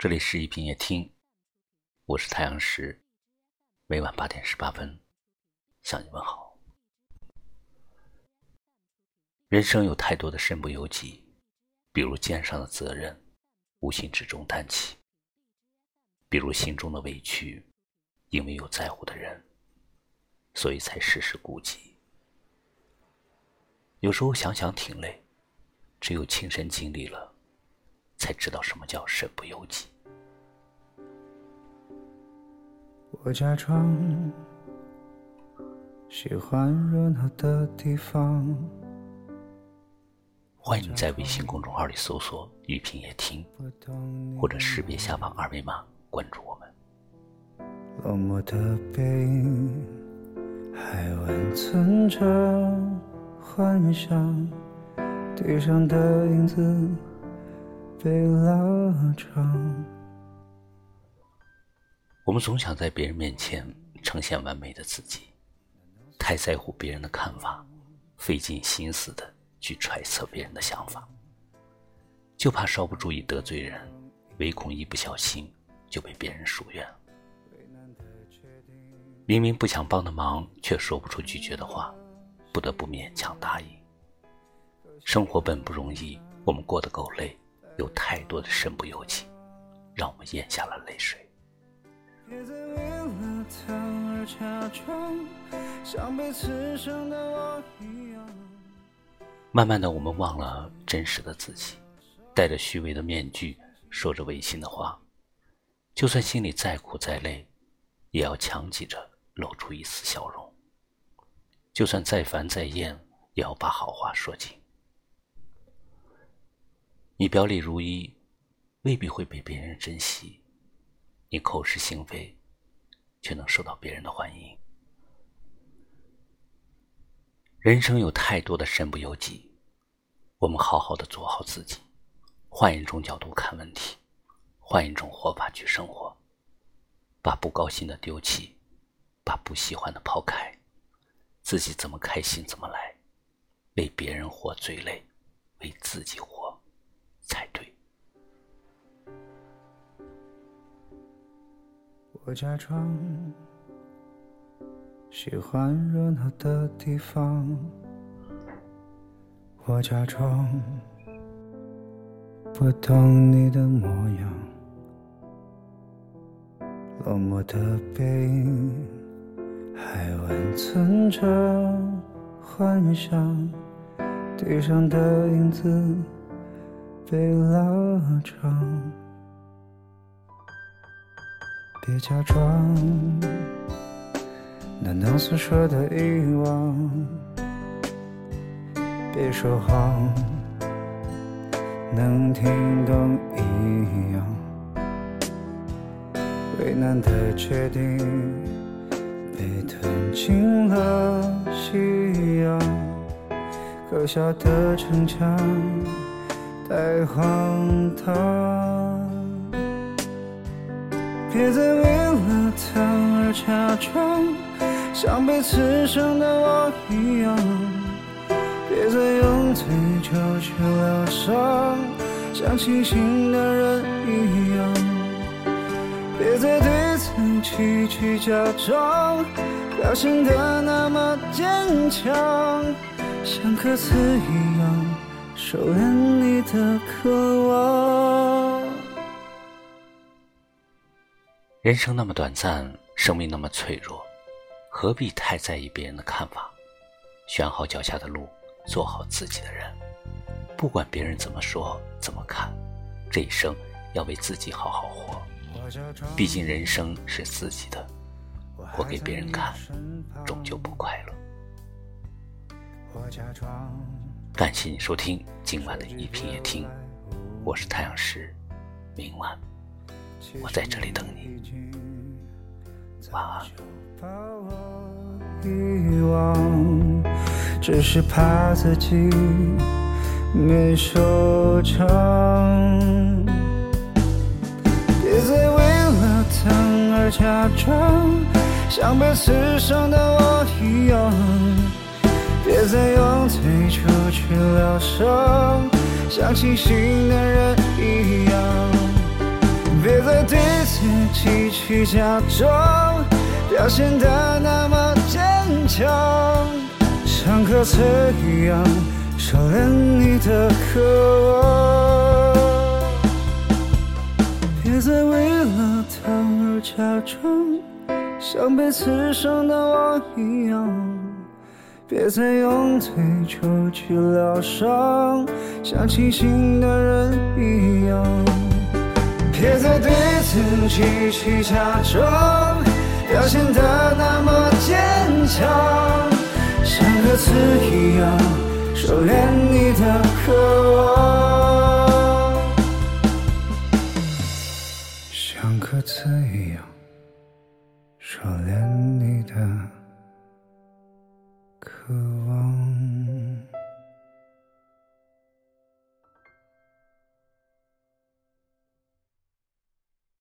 这里是一品夜听，我是太阳石，每晚八点十八分向你问好。人生有太多的身不由己，比如肩上的责任，无形之中担起；比如心中的委屈，因为有在乎的人，所以才时时顾及。有时候想想挺累，只有亲身经历了。才知道什么叫身不由己。我假装喜欢热闹的地方。欢迎在微信公众号里搜索“雨萍也听”，或者识别下方二维码关注我们。落寞的背影还温存着幻想，地上的影子。被拉长。我们总想在别人面前呈现完美的自己，太在乎别人的看法，费尽心思的去揣测别人的想法，就怕稍不注意得罪人，唯恐一不小心就被别人疏远。明明不想帮的忙，却说不出拒绝的话，不得不勉强答应。生活本不容易，我们过得够累。有太多的身不由己，让我们咽下了泪水。慢慢的，我们忘了真实的自己，戴着虚伪的面具，说着违心的话。就算心里再苦再累，也要强挤着露出一丝笑容。就算再烦再厌，也要把好话说尽。你表里如一，未必会被别人珍惜；你口是心非，却能受到别人的欢迎。人生有太多的身不由己，我们好好的做好自己，换一种角度看问题，换一种活法去生活，把不高兴的丢弃，把不喜欢的抛开，自己怎么开心怎么来，为别人活最累，为自己活。我假装喜欢热闹的地方，我假装不懂你的模样，落寞的背影还温存着幻想，地上的影子。被拉长，别假装，难道诉说的遗忘？别说谎，能听懂一样。为难的决定，被吞进了夕阳，可笑的逞强。太荒唐！别再为了他而假装像被刺伤的我一样，别再用醉酒去疗伤，像清醒的人一样，别再对自己去假装，表现得那么坚强，像歌词一样。收敛你的渴望。人生那么短暂，生命那么脆弱，何必太在意别人的看法？选好脚下的路，做好自己的人。不管别人怎么说怎么看，这一生要为自己好好活。毕竟人生是自己的，活给别人看，终究不快乐。感谢你收听今晚的一品夜听，我是太阳石，明晚我在这里等你，晚安。遗忘，只是怕自己没收场。别再为了他而假装，像被刺伤的我一样。别再用醉酒去疗伤，像清醒的人一样。别自己去假装，表现得那么坚强，像歌词一样收敛你的渴望。别再为了他而假装，像被刺伤的我一样。别再用对酒去疗伤，像清醒的人一样。别再对自己去假装，表现得那么坚强，像歌词一样收敛你的渴望，像歌词一样收敛你的。渴望。